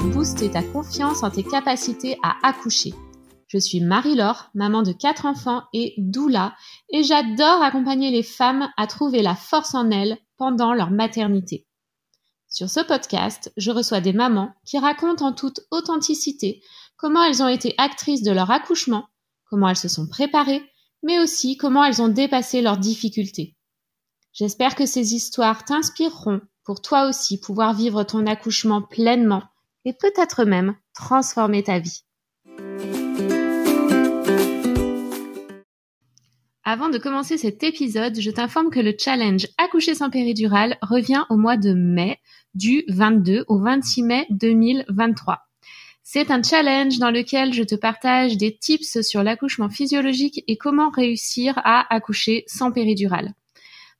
Booster ta confiance en tes capacités à accoucher. Je suis Marie-Laure, maman de quatre enfants et doula, et j'adore accompagner les femmes à trouver la force en elles pendant leur maternité. Sur ce podcast, je reçois des mamans qui racontent en toute authenticité comment elles ont été actrices de leur accouchement, comment elles se sont préparées, mais aussi comment elles ont dépassé leurs difficultés. J'espère que ces histoires t'inspireront pour toi aussi pouvoir vivre ton accouchement pleinement et peut-être même transformer ta vie. Avant de commencer cet épisode, je t'informe que le challenge Accoucher sans péridurale revient au mois de mai, du 22 au 26 mai 2023. C'est un challenge dans lequel je te partage des tips sur l'accouchement physiologique et comment réussir à accoucher sans péridurale.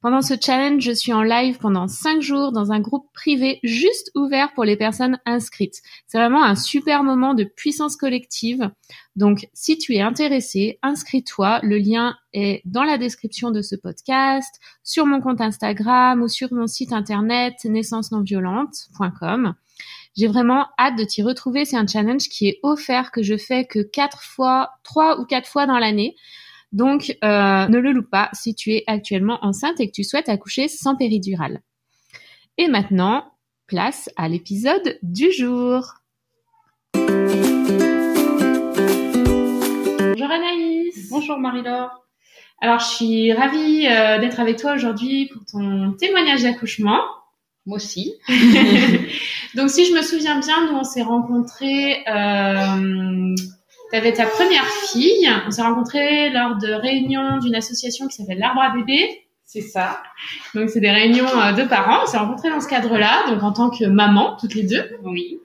Pendant ce challenge, je suis en live pendant 5 jours dans un groupe privé juste ouvert pour les personnes inscrites. C'est vraiment un super moment de puissance collective. Donc, si tu es intéressé, inscris-toi. Le lien est dans la description de ce podcast, sur mon compte Instagram ou sur mon site internet naissance-non-violente.com. J'ai vraiment hâte de t'y retrouver. C'est un challenge qui est offert que je fais que quatre fois, trois ou quatre fois dans l'année. Donc, euh, ne le loupe pas si tu es actuellement enceinte et que tu souhaites accoucher sans péridurale. Et maintenant, place à l'épisode du jour. Bonjour Anaïs. Bonjour Marie-Laure. Alors, je suis ravie euh, d'être avec toi aujourd'hui pour ton témoignage d'accouchement. Moi aussi. Donc, si je me souviens bien, nous on s'est rencontrés euh, tu avais ta première fille. On s'est rencontrés lors de réunions d'une association qui s'appelle l'Arbre à bébé. C'est ça. Donc, c'est des réunions euh, de parents. On s'est rencontrés dans ce cadre-là, donc en tant que maman, toutes les deux. Oui.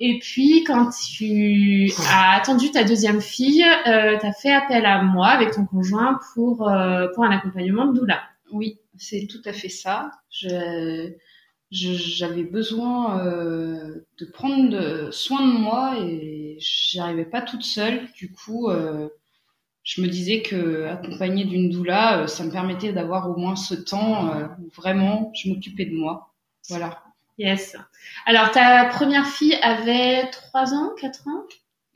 Et puis, quand tu as attendu ta deuxième fille, euh, tu as fait appel à moi avec ton conjoint pour, euh, pour un accompagnement de doula. Oui, c'est tout à fait ça. Je, j'avais besoin euh, de prendre soin de moi et j'y arrivais pas toute seule. Du coup, euh, je me disais que accompagnée d'une doula, euh, ça me permettait d'avoir au moins ce temps où vraiment je m'occupais de moi. Voilà. Yes. Alors ta première fille avait trois ans, quatre ans?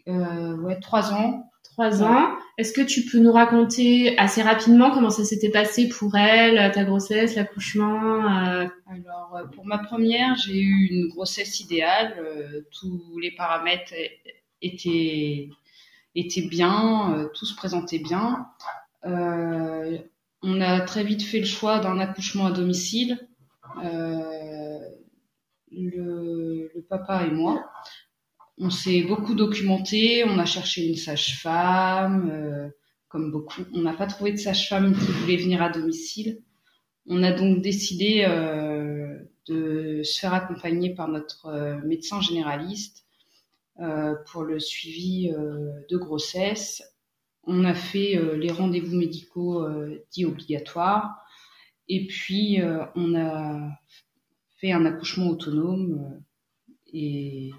Ouais, trois ans trois ans. Est-ce que tu peux nous raconter assez rapidement comment ça s'était passé pour elle, ta grossesse, l'accouchement euh? Alors, euh, pour ma première, j'ai eu une grossesse idéale. Euh, tous les paramètres étaient, étaient bien, tout se présentait bien. on a très vite fait le choix d'un accouchement à domicile. Le, le, papa et moi on s'est beaucoup documenté, on a cherché une sage-femme, euh, comme beaucoup. On n'a pas trouvé de sage-femme qui voulait venir à domicile. On a donc décidé euh, de se faire accompagner par notre euh, médecin généraliste pour le suivi de grossesse. On a fait les rendez-vous médicaux dits obligatoires. Et puis, on a fait un accouchement autonome et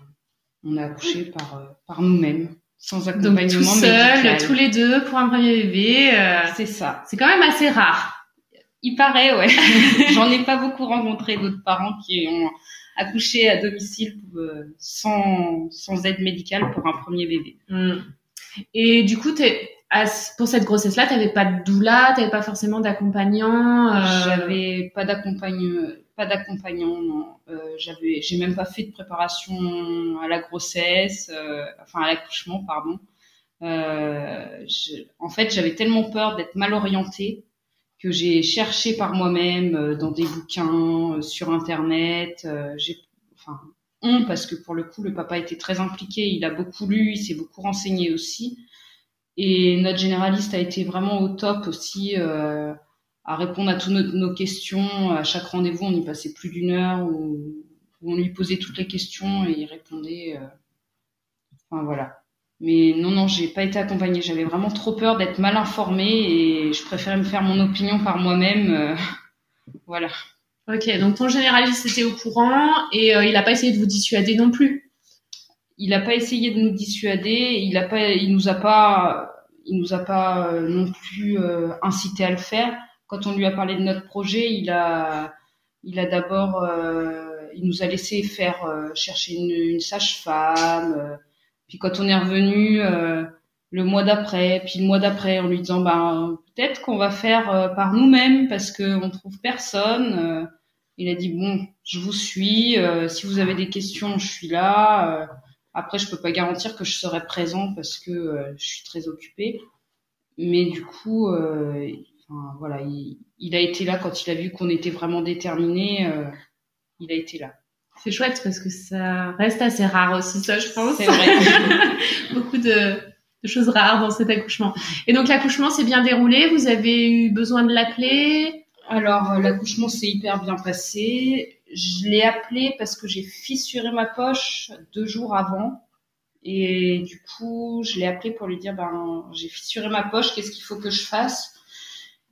on a accouché par, euh, par nous-mêmes, sans accompagnement Donc, tout seul, tous les deux pour un premier bébé. Euh, c'est ça. C'est quand même assez rare. Il paraît, ouais. J'en ai pas beaucoup rencontré d'autres parents qui ont accouché à domicile euh, sans, sans aide médicale pour un premier bébé. Hmm. Et du coup, t'es, pour cette grossesse-là, tu n'avais pas de doula, tu n'avais pas forcément d'accompagnant. Euh... J'avais pas d'accompagnant, pas d'accompagnant, non. Euh, j'avais, j'ai même pas fait de préparation à la grossesse, euh, enfin à l'accouchement, pardon. Euh, en fait, j'avais tellement peur d'être mal orientée que j'ai cherché par moi-même dans des bouquins, sur internet. j'ai, enfin, on parce que pour le coup, le papa était très impliqué, il a beaucoup lu, il s'est beaucoup renseigné aussi. Et notre généraliste a été vraiment au top aussi à répondre à toutes nos, questions. À chaque rendez-vous, on y passait plus d'une heure où, on lui posait toutes les questions et il répondait. Euh, enfin voilà. Mais non, non, j'ai pas été accompagnée. J'avais vraiment trop peur d'être mal informée et je préférais me faire mon opinion par moi-même. Euh, voilà. Ok, donc ton généraliste était au courant et il n'a pas essayé de vous dissuader non plus? Il n'a pas essayé de nous dissuader, il a pas, il nous a pas, il nous a pas euh, non plus euh, incité à le faire. Quand on lui a parlé de notre projet, il a, il a d'abord, euh, il nous a laissé faire chercher une, une sage-femme. puis quand on est revenu le mois d'après, puis le mois d'après, en lui disant ben peut-être qu'on va faire par nous-mêmes parce qu'on trouve personne. il a dit bon, je vous suis. si vous avez des questions, je suis là. après, je peux pas garantir que je serai présent parce que je suis très occupée. Mais du coup, voilà, il, a été là quand il a vu qu'on était vraiment déterminés. Euh, il a été là. C'est chouette parce que ça reste assez rare aussi, ça, je pense. C'est vrai. Beaucoup de, choses rares dans cet accouchement. Et donc l'accouchement s'est bien déroulé. Vous avez eu besoin de l'appeler? Alors euh, l'accouchement s'est hyper bien passé. Je l'ai appelé parce que j'ai fissuré ma poche deux jours avant. Et du coup, je l'ai appelé pour lui dire, ben, j'ai fissuré ma poche, qu'est-ce qu'il faut que je fasse?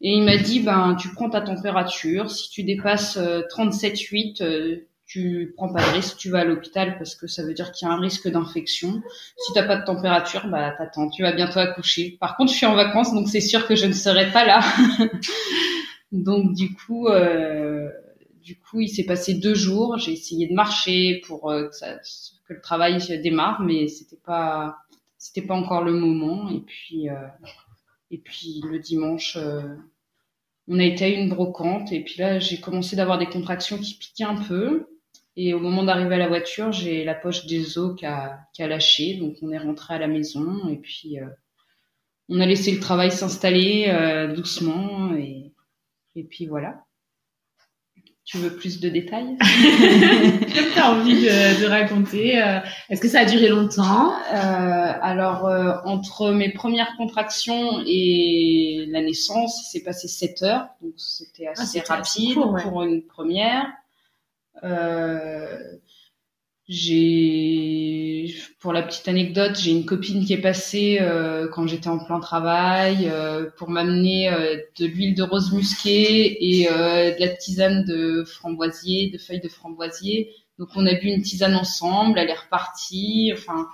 Et il m'a dit, ben, tu prends ta température. Si tu dépasses 37,8, euh, euh, tu prends pas de risque, tu vas à l'hôpital parce que ça veut dire qu'il y a un risque d'infection. Si t'as pas de température, bah t'attends, tu vas bientôt accoucher. Par contre, je suis en vacances, donc c'est sûr que je ne serai pas là. donc du coup, euh, du coup, il s'est passé deux jours. J'ai essayé de marcher pour que ça, que le travail démarre, mais c'était pas c'était pas encore le moment. Et puis euh, et puis le dimanche, euh, on a été à une brocante et puis là j'ai commencé d'avoir des contractions qui piquaient un peu. Et au moment d'arriver à la voiture, j'ai la poche des os qui a, qui a lâché, donc on est rentré à la maison et puis euh, on a laissé le travail s'installer doucement et et puis voilà. Tu veux plus de détails Tu as envie de, de raconter euh, Est-ce que ça a duré longtemps? Euh, Alors, euh, entre mes premières contractions et la naissance, il s'est passé 7 heures, donc c'était ah, assez rapide pour une première. Euh, j'ai, pour la petite anecdote, j'ai une copine qui est passée euh, quand j'étais en plein travail euh, pour m'amener euh, de l'huile de rose musquée et de la tisane de framboisier, de feuilles de framboisier. Donc on a bu une tisane ensemble, elle est repartie. Enfin,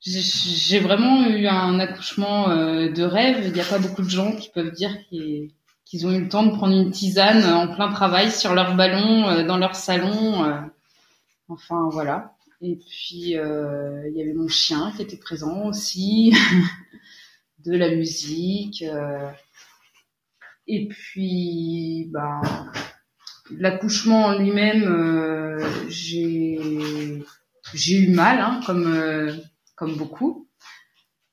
j'ai vraiment eu un accouchement de rêve. Il n'y a pas beaucoup de gens qui peuvent dire qu'ils ont eu le temps de prendre une tisane en plein travail sur leur ballon, dans leur salon. Enfin voilà. Et puis euh, il y avait mon chien qui était présent aussi, de la musique. Euh, et puis bah l'accouchement en lui-même, euh, j'ai j'ai eu mal, hein, comme comme beaucoup.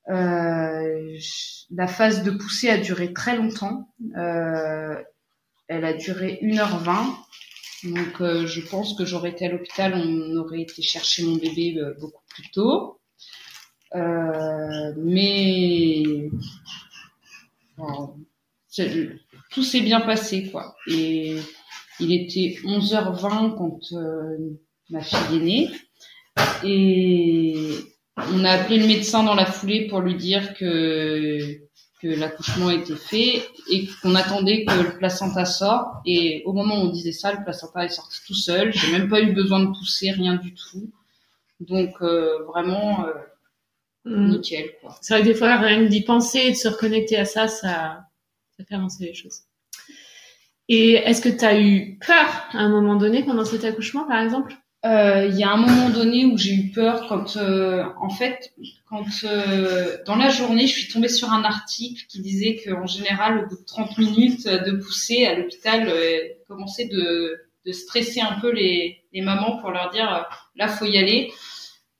la phase de poussée a duré très longtemps. elle a duré 1h20 donc, euh, je pense que j'aurais été à l'hôpital, on aurait été chercher mon bébé euh, beaucoup plus tôt. Euh, mais tout s'est bien passé, quoi. Et il était 11h20 quand ma fille est née. Et on a appelé le médecin dans la foulée pour lui dire que que l'accouchement était fait et qu'on attendait que le placenta sorte. Et au moment où on disait ça, le placenta est sorti tout seul. J'ai même pas eu besoin de pousser, rien du tout. Donc euh, vraiment euh, mm. nickel. C'est vrai que des fois, rien que d'y penser et de se reconnecter à ça, ça, ça fait avancer les choses. Et est-ce que tu as eu peur à un moment donné pendant cet accouchement, par exemple? Euh, il y a un moment donné où j'ai eu peur quand, euh, en fait, quand euh, dans la journée, je suis tombée sur un article qui disait qu'en général, au bout de 30 minutes de pousser à l'hôpital, commençait de, de stresser un peu les, les mamans pour leur dire là, faut y aller.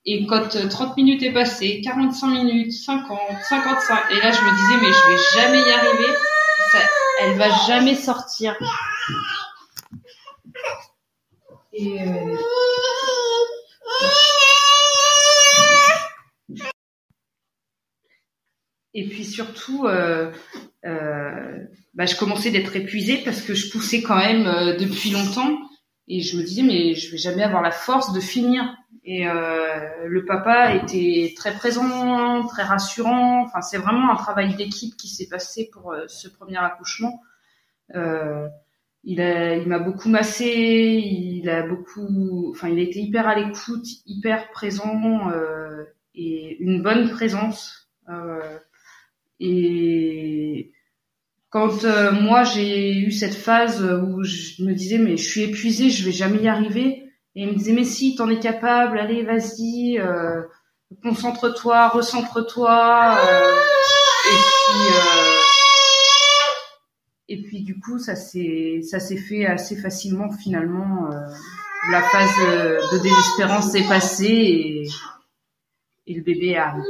Et quand 30 minutes est passé, 45 minutes, 50, 55, et là, je me disais mais je vais jamais y arriver, ça, elle va jamais sortir. Et Et puis surtout, euh, euh, bah, je commençais d'être épuisée parce que je poussais quand même euh, depuis longtemps. Et je me disais, mais je vais jamais avoir la force de finir. Et euh, le papa était très présent, très rassurant. Enfin, c'est vraiment un travail d'équipe qui s'est passé pour euh, ce premier accouchement. Euh, il a, il m'a beaucoup massé, il a beaucoup, enfin, il a été hyper à l'écoute, hyper présent et une bonne présence. Euh, et quand moi j'ai eu cette phase où je me disais mais je suis épuisée, je vais jamais y arriver, et il me disait mais si t'en es capable, allez vas-y, concentre-toi, recentre-toi, et puis et puis du coup ça s'est s'est fait assez facilement finalement. la phase de désespérance est passée et, le bébé est arrivé.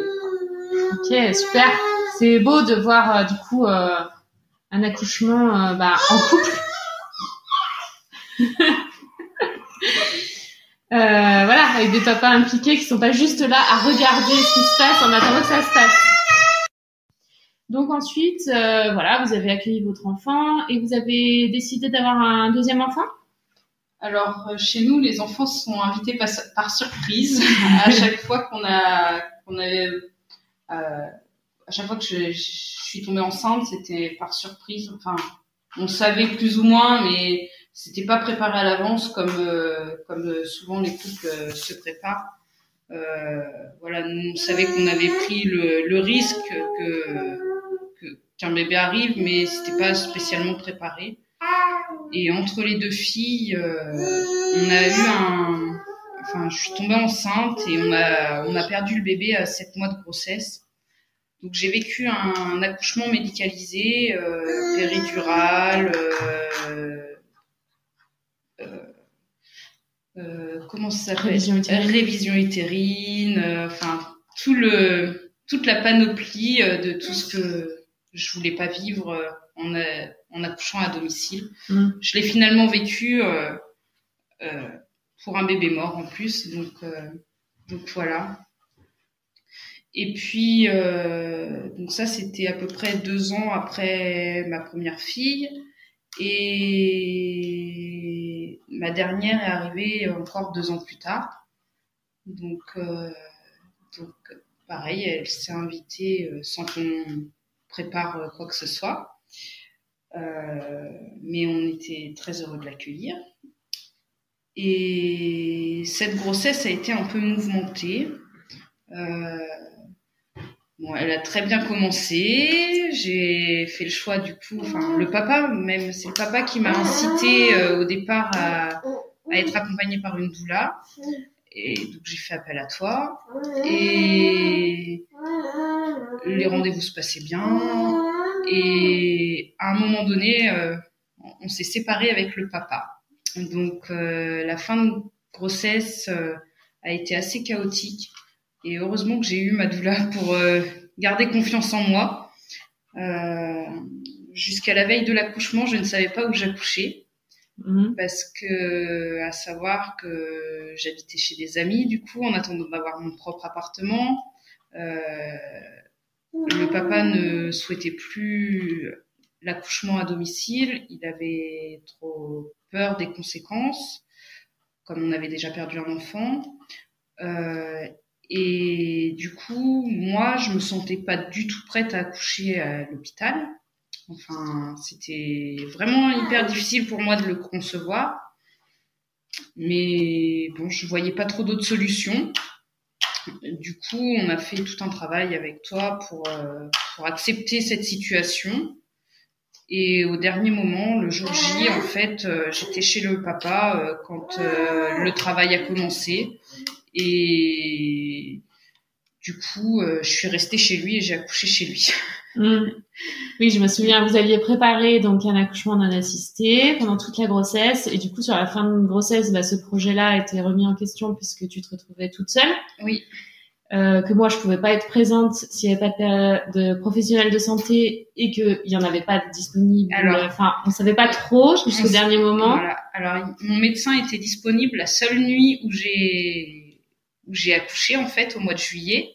Ok, super. C'est beau de voir euh, du coup euh, un accouchement euh, bah, en couple. voilà, avec des papas impliqués qui sont pas juste là à regarder ce qui se passe en attendant que ça se passe. Donc ensuite, voilà, vous avez accueilli votre enfant et vous avez décidé d'avoir un deuxième enfant? Alors chez nous, les enfants sont invités par, par surprise à chaque fois qu'on a qu'on avait euh, à chaque fois que je, je suis tombée enceinte, c'était par surprise. Enfin, on savait plus ou moins, mais c'était pas préparé à l'avance comme euh, comme souvent les couples euh, se préparent. Euh, voilà, on savait qu'on avait pris le, le risque que qu'un bébé arrive, mais c'était pas spécialement préparé. Et entre les deux filles, on a eu un, enfin, je suis tombée enceinte et on a on a perdu le bébé à 7 mois de grossesse. Donc j'ai vécu un, accouchement médicalisé, euh, péridural, euh, euh, euh comment ça s'appelle? Révision utérine, Révision utérine enfin tout le toute la panoplie de tout ce que je voulais pas vivre en, en accouchant à domicile. Mmh. Je l'ai finalement vécu pour un bébé mort en plus, donc donc voilà. Et puis, euh, donc ça, c'était à peu près deux ans après ma première fille. Et ma dernière est arrivée encore deux ans plus tard. Donc, euh, donc pareil, elle s'est invitée euh, sans qu'on prépare quoi que ce soit. Euh, mais on était très heureux de l'accueillir. Et cette grossesse a été un peu mouvementée. Euh, Bon, elle a très bien commencé. J'ai fait le choix du coup, enfin le papa même, c'est le papa qui m'a incité euh, au départ à, à, être accompagnée par une doula. Et donc j'ai fait appel à toi. Et les rendez-vous se passaient bien. Et à un moment donné, euh, on s'est séparé avec le papa. Donc euh, la fin de grossesse a été assez chaotique. Et heureusement que j'ai eu ma doula pour euh, garder confiance en moi. Euh, Jusqu'à la veille de l'accouchement, je ne savais pas où j'accouchais. Mmh. Parce que, à savoir que j'habitais chez des amis, du coup, en attendant d'avoir mon propre appartement. Euh, le papa ne souhaitait plus l'accouchement à domicile. Il avait trop peur des conséquences, comme on avait déjà perdu un enfant. Euh, et du coup, moi, je me sentais pas du tout prête à accoucher à l'hôpital. Enfin, c'était vraiment hyper difficile pour moi de le concevoir. Mais bon, je voyais pas trop d'autres solutions. Du coup, on a fait tout un travail avec toi pour, euh, pour accepter cette situation. Et au dernier moment, le jour J, en fait, euh, j'étais chez le papa euh, quand le travail a commencé. Et du coup, euh, je suis restée chez lui et j'ai accouché chez lui. Mmh. Oui, je me souviens, vous aviez préparé donc un accouchement non assisté pendant toute la grossesse et du coup sur la fin de grossesse, bah, ce projet-là a été remis en question puisque tu te retrouvais toute seule. Oui. Euh, que moi je pouvais pas être présente s'il n'y avait pas de, de professionnels de santé et qu'il y en avait pas de disponible. Enfin, on savait pas trop jusqu'au dernier moment. Voilà. Alors, mon médecin était disponible la seule nuit où j'ai où j'ai accouché en fait au mois de juillet.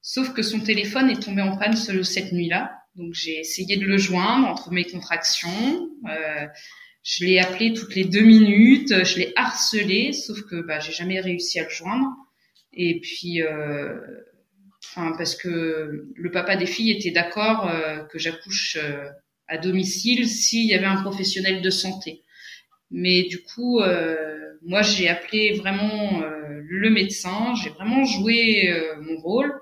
Sauf que son téléphone est tombé en panne cette nuit-là. Donc j'ai essayé de le joindre entre mes contractions. Euh, je l'ai appelé toutes les deux minutes, je l'ai harcelé, sauf que bah, j'ai jamais réussi à le joindre. Et puis, euh, parce que le papa des filles était d'accord euh, que j'accouche euh, à domicile s'il y avait un professionnel de santé. Mais du coup, euh, moi j'ai appelé vraiment le médecin, j'ai vraiment joué euh, mon rôle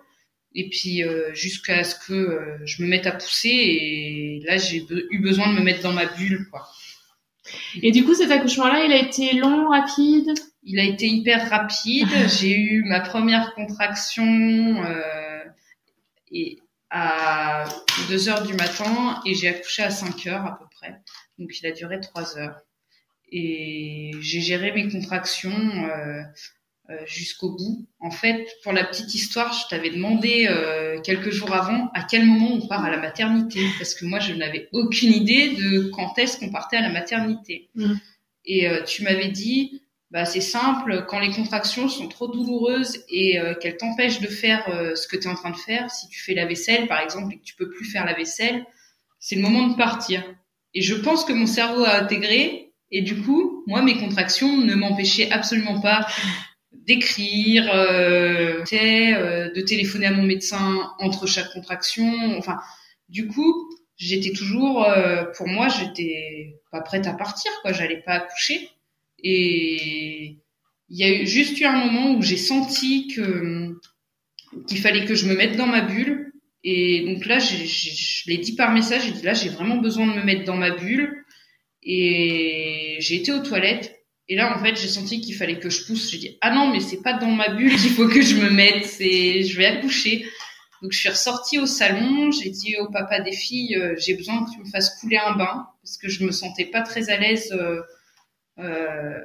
et puis jusqu'à ce que je me mette à pousser et là j'ai eu besoin de me mettre dans ma bulle quoi. Et du coup cet accouchement là il a été long rapide? Il a été hyper rapide. j'ai eu ma première contraction et à 2 heures du matin et j'ai accouché à 5 heures à peu près. Donc il a duré 3 heures. Et j'ai géré mes contractions euh, euh, jusqu'au bout. En fait, pour la petite histoire, je t'avais demandé euh, quelques jours avant à quel moment on part à la maternité, parce que moi, je n'avais aucune idée de quand est-ce qu'on partait à la maternité. Mm. Et euh, tu m'avais dit, bah, c'est simple, quand les contractions sont trop douloureuses et euh, qu'elles t'empêchent de faire euh, ce que tu es en train de faire, si tu fais la vaisselle par exemple et que tu peux plus faire la vaisselle, c'est le moment de partir. Et je pense que mon cerveau a intégré et du coup, moi mes contractions ne m'empêchaient absolument pas d'écrire, euh, euh, de téléphoner à mon médecin entre chaque contraction, enfin du coup, j'étais toujours pour moi, j'étais pas prête à partir quoi, j'allais pas accoucher et il y a eu juste eu un moment où j'ai senti que qu'il fallait que je me mette dans ma bulle. Et donc là, je l'ai dit par message, j'ai dit là, j'ai vraiment besoin de me mettre dans ma bulle. Et j'ai été aux toilettes. Et là, en fait, j'ai senti qu'il fallait que je pousse. J'ai dit, ah non, mais c'est pas dans ma bulle qu'il faut que je me mette, c'est, je vais accoucher. Donc, je suis ressortie au salon. J'ai dit au papa des filles, euh, j'ai besoin que tu me fasses couler un bain parce que je me sentais pas très à l'aise euh, euh,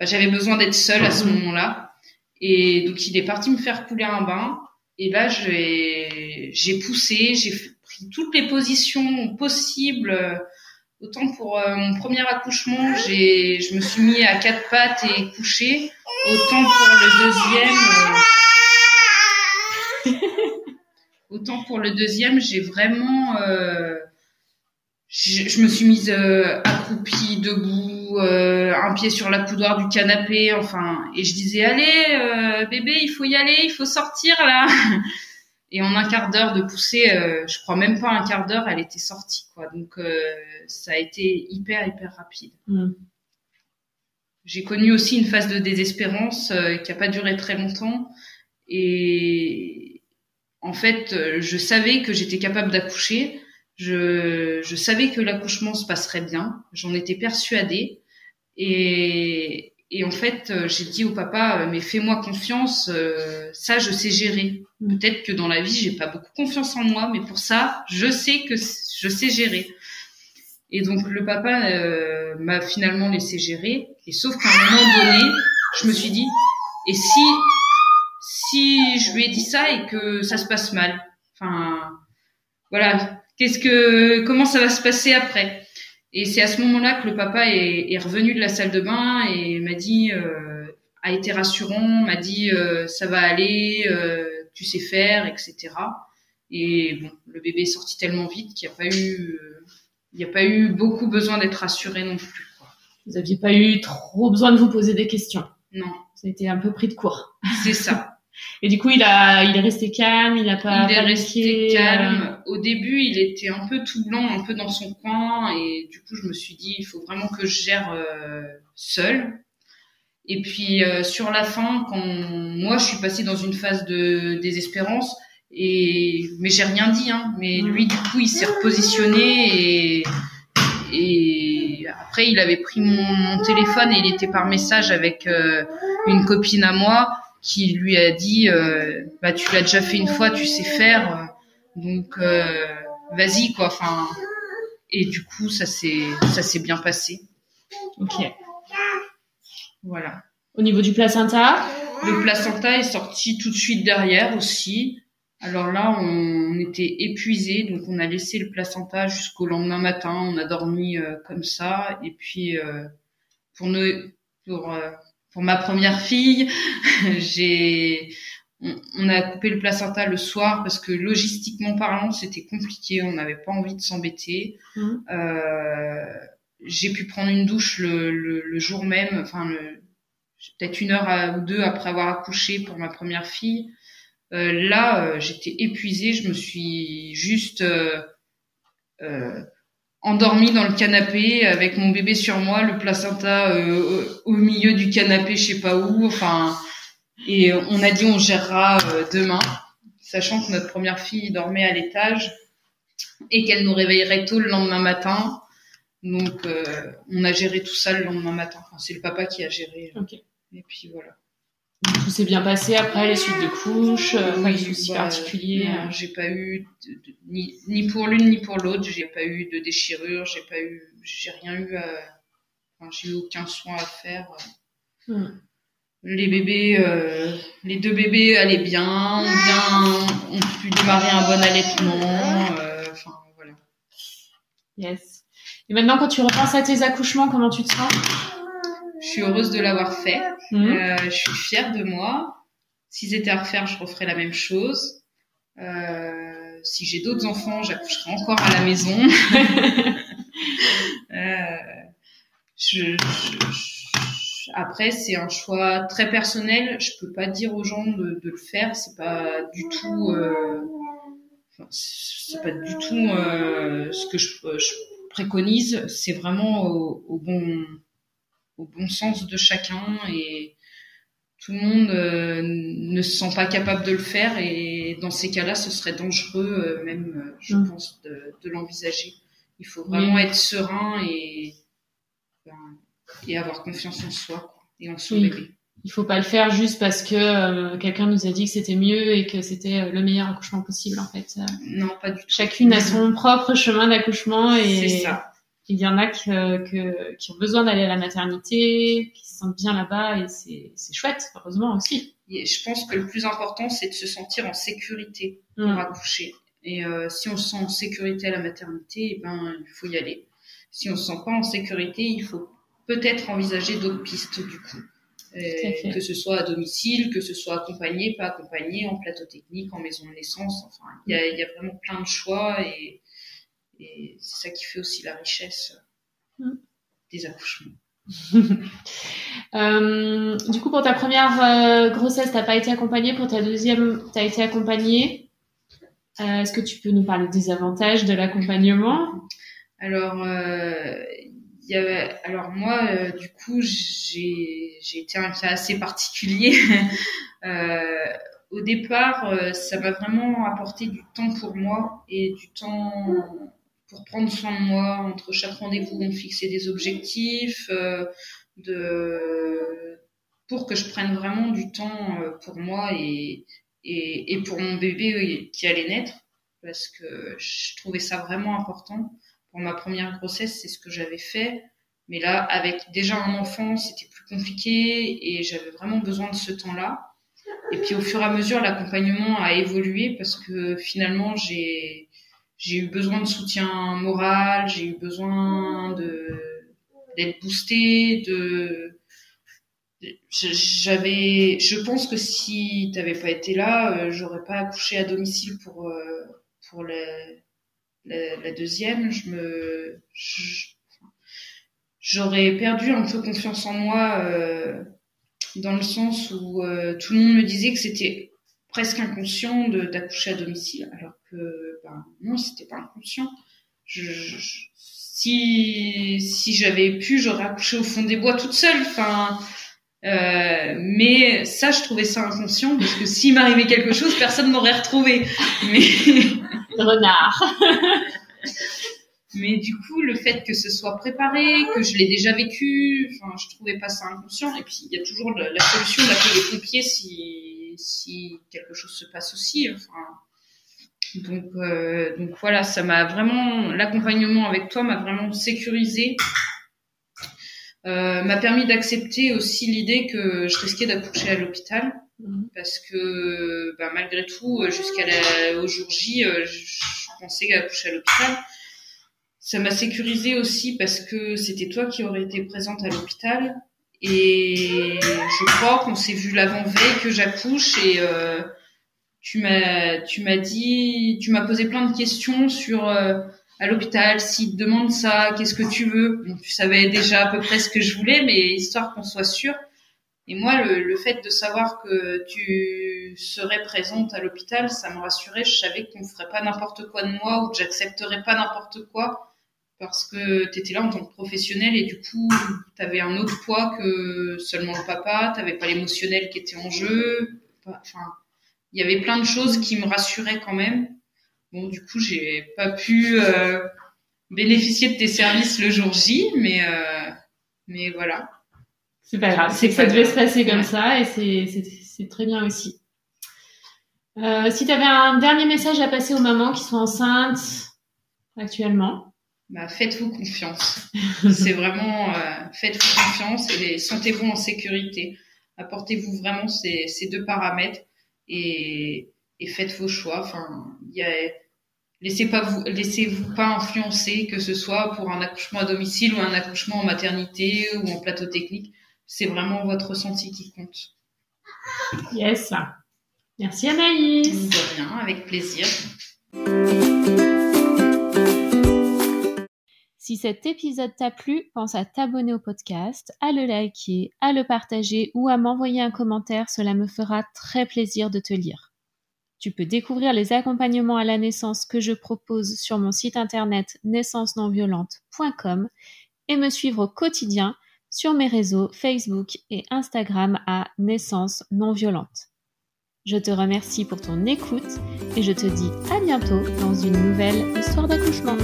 j'avais besoin d'être seule à ce mhm. moment-là. Et donc il est parti me faire couler un bain. Et là, j'ai poussé, j'ai pris toutes les positions possibles. Autant pour euh, mon premier accouchement, j'ai, je me suis mis à quatre pattes et couché. Autant pour le deuxième, euh, autant pour le deuxième, j'ai vraiment, euh, je, me suis mise accroupie, debout, euh, un pied sur la coudoir du canapé, enfin, et je disais allez euh, bébé, il faut y aller, il faut sortir là. Et en un quart d'heure de pousser, euh, je crois même pas un quart d'heure, elle était sortie quoi. Donc ça a été hyper hyper rapide. Mm. J'ai connu aussi une phase de désespérance qui a pas duré très longtemps et en fait, je savais que j'étais capable d'accoucher. Je, je savais que l'accouchement se passerait bien. J'en étais persuadée. Et, et en fait, euh, j'ai dit au papa, euh, mais fais-moi confiance, euh, ça je sais gérer. Mm. Peut-être que dans la vie, j'ai pas beaucoup confiance en moi, mais pour ça, je sais que je sais gérer. Et donc le papa m'a finalement laissé gérer. Et sauf qu'à un moment donné, je me suis dit, et si si je lui ai dit ça et que ça se passe mal, enfin voilà, qu'est-ce que comment ça va se passer après? Et c'est à ce moment-là que le papa est, est, revenu de la salle de bain et m'a dit, euh, a été rassurant, m'a dit euh, ça va aller, euh, tu sais faire, etc. Et bon, le bébé est sorti tellement vite qu'il n'y a pas eu, euh, il n'y a pas eu beaucoup besoin d'être rassuré non plus. Quoi. Vous n'aviez pas eu trop besoin de vous poser des questions. Non. Ça a été un peu pris de court. C'est ça. Et du coup, il a, il est resté calme, il a pas. Il est resté calme. Au début, il était un peu tout blanc, un peu dans son coin, et du coup, je me suis dit, il faut vraiment que je gère euh, seul. Et puis euh, sur la fin, quand moi, je suis passée dans une phase de désespérance, et mais j'ai rien dit, hein. Mais lui, du coup, il s'est repositionné et et après, il avait pris mon, mon, téléphone et il était par message avec euh, une copine à moi qui lui a dit euh, bah tu l'as déjà fait une fois, tu sais faire, donc euh, vas-y quoi. Enfin et du coup ça s'est ça s'est bien passé. Ok. Voilà. Au niveau du placenta Le placenta est sorti tout de suite derrière aussi. Alors là, on était épuisé, donc on a laissé le placenta jusqu'au lendemain matin. On a dormi euh, comme ça, et puis euh, pour nous, pour euh, pour ma première fille, j'ai on, a coupé le placenta le soir parce que logistiquement parlant, c'était compliqué. On n'avait pas envie de s'embêter. Mmh. J'ai pu prendre une douche le, le, jour même, enfin peut-être une heure ou deux après avoir accouché pour ma première fille. Euh, là, euh, j'étais épuisée. Je me suis juste euh, euh endormie dans le canapé avec mon bébé sur moi, le placenta au milieu du canapé, je sais pas où. Enfin, et on a dit on gérera demain. sachant que notre première fille dormait à l'étage et qu'elle nous réveillerait tôt le lendemain matin. Donc, euh, on a géré tout ça le lendemain matin. Enfin, c'est le papa qui a géré. Ok. Et puis voilà. Tout s'est bien passé après les suites de couches, euh, pas de soucis Bah, particuliers. non, j'ai pas eu de- de- ni, ni pour l'une ni pour l'autre. J'ai pas eu de déchirure. J'ai pas eu, j'ai rien eu. À, enfin, j'ai eu aucun soin à faire. Hmm. Les bébés, euh, les deux bébés allaient bien, bien, ont pu démarrer un bon allaitement. euh, Enfin voilà. Yes. Et maintenant, quand tu repenses à tes accouchements, comment tu te sens? Je suis heureuse de l'avoir fait. Mhm. Euh, je suis fière de moi. Si c'était à refaire, je referais la même chose. Euh, si j'ai d'autres enfants, j'accoucherai encore à la maison. Euh, je- je- je- après, c'est un choix très personnel. Je peux pas dire aux gens de, de le faire. C'est pas du tout. euh, enfin, c'est pas du tout euh, ce que je, je préconise. C'est vraiment au, au bon au bon sens de chacun et tout le monde euh, ne se sent pas capable de le faire et dans ces cas-là, ce serait dangereux euh, même, euh, je Mm. pense, de, de l'envisager. Il faut vraiment Oui. être serein et, ben, et avoir confiance en soi quoi, et en son Oui. bébé. Il faut pas le faire juste parce que euh, quelqu'un nous a dit que c'était mieux et que c'était euh, le meilleur accouchement possible en fait. Euh, Non, pas du tout. chacune a son propre chemin d'accouchement et il y en a que, que- qui ont besoin d'aller à la maternité, qui se sentent bien là-bas et c'est chouette, heureusement aussi. Et je pense que le plus important, c'est de se sentir en sécurité pour Mm. accoucher. Et euh, si on se sent en sécurité à la maternité, eh ben, il faut y aller. Si on se sent pas en sécurité, il faut peut-être envisager d'autres pistes du coup. Euh, que ce soit à domicile, que ce soit accompagné, pas accompagné, en plateau technique, en maison de naissance. Enfin, il y a, y a vraiment plein de choix et, et c'est ça qui fait aussi la richesse Mm. des accouchements. Euh, du coup, pour ta première euh, grossesse, t'as pas été accompagnée. Pour ta deuxième, t'as été accompagnée. Euh, Est-ce que tu peux nous parler des avantages de l'accompagnement? Alors, euh, alors moi, euh, du coup, j'ai été un cas assez particulier. Euh, au départ, euh, ça m'a vraiment apporté du temps pour moi et du temps pour prendre soin de moi. Entre chaque rendez-vous, on fixait des objectifs, pour que je prenne vraiment du temps pour moi et, pour mon bébé qui allait naître, parce que je trouvais ça vraiment important pour ma première grossesse, c'est ce que j'avais fait. Mais là, avec déjà un enfant, c'était plus compliqué et j'avais vraiment besoin de ce temps-là. Et puis au fur et à mesure, l'accompagnement a évolué parce que finalement, j'ai j'ai eu besoin de soutien moral, j'ai eu besoin de d'être boostée, de j'avais je pense que si t'avais pas été là, euh, j'aurais pas accouché à domicile pour euh, pour la, la, la deuxième, je me j'aurais perdu un peu confiance en moi euh, dans le sens où euh, tout le monde me disait que c'était presque inconscient d'accoucher à domicile, alors que ben, non, c'était pas inconscient. Je, je- si si j'avais pu, j'aurais accouché au fond des bois toute seule. Enfin, euh, mais ça, je trouvais ça inconscient parce que s'il m'arrivait quelque chose, personne m'aurait retrouvé. Mais Renard. Mais du coup, le fait que ce soit préparé, que je l'ai déjà vécu, enfin, je trouvais pas ça inconscient. Et puis, il y a toujours la, solution d'appeler les pompiers si, quelque chose se passe aussi. Euh, donc voilà, ça m'a vraiment, l'accompagnement avec toi m'a vraiment sécurisé. Euh, m'a permis d'accepter aussi l'idée que je risquais d'accoucher à l'hôpital. Parce que bah, malgré tout, euh, jusqu'à la, au jour J, euh, je, pensais accoucher à l'hôpital. Ça m'a sécurisé aussi parce que c'était toi qui aurais été présente à l'hôpital. Et je crois qu'on s'est vu l'avant-veille que j'accouche et euh, tu m'as tu m'as dit tu m'as posé plein de questions sur euh, à l'hôpital s'ils te demandent ça qu'est-ce que tu veux bon, tu savais déjà à peu près ce que je voulais mais histoire qu'on soit sûr et moi le, le fait de savoir que tu serais présente à l'hôpital ça me rassurait je savais qu'on ferait pas n'importe quoi de moi ou que j'accepterais pas n'importe quoi parce que tu étais là en tant que professionnel et du coup tu avais un autre poids que seulement le papa, tu n'avais pas l'émotionnel qui était en jeu, enfin il y avait plein de choses qui me rassuraient quand même. Bon, du coup, j'ai pas pu euh, bénéficier de tes services le jour J, mais euh, mais voilà. C'est pas grave, c'est que ça devait se passer comme ça et c'est très bien aussi. Euh, si tu avais un dernier message à passer aux mamans qui sont enceintes actuellement bah, Faites-vous confiance. c'est vraiment euh, faites-vous confiance et sentez-vous en sécurité. Apportez-vous vraiment ces, ces deux paramètres et, et faites vos choix. Enfin, y a, laissez pas vous, laissez-vous pas influencer, que ce soit pour un accouchement à domicile ou un accouchement en maternité ou en plateau technique. C'est vraiment votre ressenti qui compte. Yes. Merci Anaïs. De rien, avec plaisir. Si cet épisode t'a plu, pense à t'abonner au podcast, à le liker, à le partager ou à m'envoyer un commentaire, cela me fera très plaisir de te lire. Tu peux découvrir les accompagnements à la naissance que je propose sur mon site internet naissancenonviolente.com et me suivre au quotidien sur mes réseaux Facebook et Instagram à Naissance non violente. Je te remercie pour ton écoute et je te dis à bientôt dans une nouvelle histoire d'accouchement.